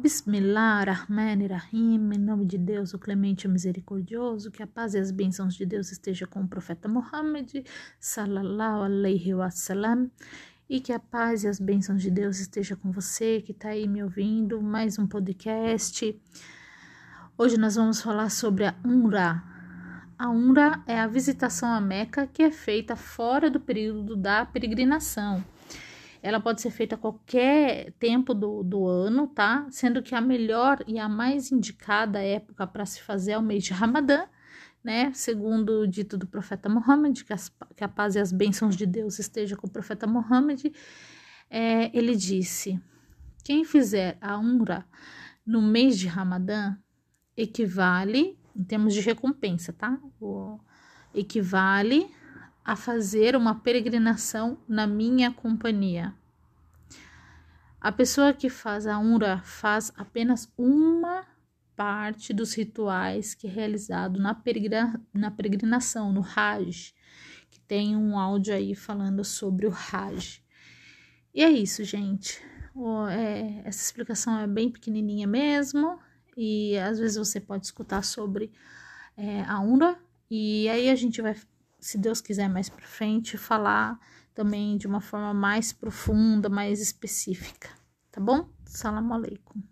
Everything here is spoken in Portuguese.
Bismillah Rahman Rahim, em nome de Deus, o clemente e misericordioso, que a paz e as bênçãos de Deus esteja com o profeta Muhammad, sallallahu alaihi wasallam, e que a paz e as bênçãos de Deus esteja com você que está aí me ouvindo, mais um podcast. Hoje nós vamos falar sobre a Umrah. A Umrah é a visitação à Meca que é feita fora do período da peregrinação ela pode ser feita a qualquer tempo do, do ano, tá? Sendo que a melhor e a mais indicada época para se fazer é o mês de Ramadã, né? Segundo o dito do profeta Muhammad, que, as, que a paz e as bênçãos de Deus estejam com o profeta Muhammad, é, ele disse: quem fizer a Umra no mês de Ramadã equivale, em termos de recompensa, tá? O, equivale a fazer uma peregrinação na minha companhia. A pessoa que faz a Umra faz apenas uma parte dos rituais que é realizado na, peregrina, na peregrinação, no Hajj, que tem um áudio aí falando sobre o Hajj. E é isso, gente. O, é, essa explicação é bem pequenininha mesmo, e às vezes você pode escutar sobre é, a Umra, e aí a gente vai se Deus quiser mais para frente, falar também de uma forma mais profunda, mais específica, tá bom? Salam aleikum.